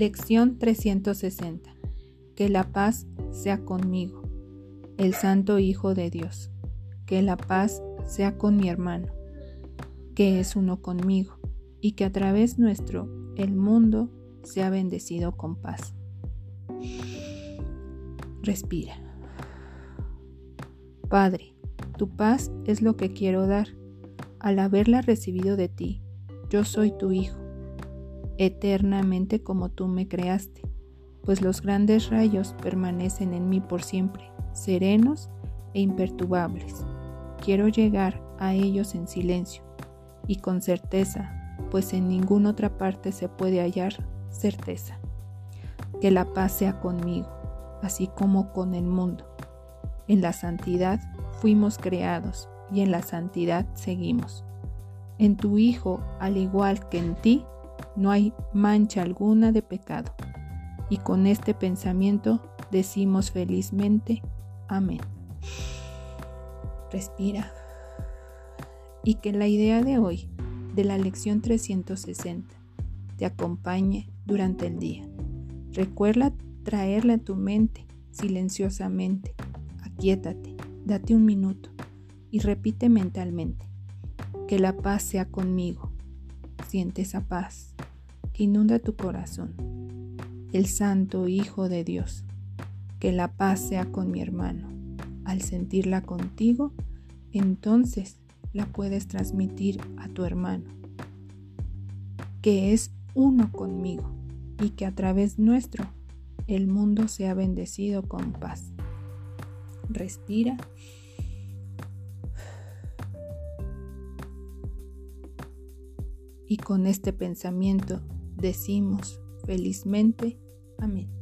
Lección 360. Que la paz sea conmigo, el Santo Hijo de Dios. Que la paz sea con mi hermano, que es uno conmigo, y que a través nuestro el mundo sea bendecido con paz. Respira. Padre, tu paz es lo que quiero dar. Al haberla recibido de ti, yo soy tu Hijo, eternamente como tú me creaste, pues los grandes rayos permanecen en mí por siempre, serenos e imperturbables. Quiero llegar a ellos en silencio y con certeza, pues en ninguna otra parte se puede hallar certeza. Que la paz sea conmigo, así como con el mundo. En la santidad fuimos creados y en la santidad seguimos. En tu Hijo, al igual que en ti, no hay mancha alguna de pecado. Y con este pensamiento decimos felizmente, amén. Respira. Y que la idea de hoy, de la lección 360, te acompañe durante el día. Recuerda traerla a tu mente silenciosamente. Aquietate, date un minuto y repite mentalmente. Que la paz sea conmigo. Siente esa paz inunda tu corazón. El Santo Hijo de Dios. Que la paz sea con mi hermano. Al sentirla contigo, entonces la puedes transmitir a tu hermano, que es uno conmigo y que a través nuestro el mundo sea bendecido con paz. Respira. Y con este pensamiento decimos felizmente, amén.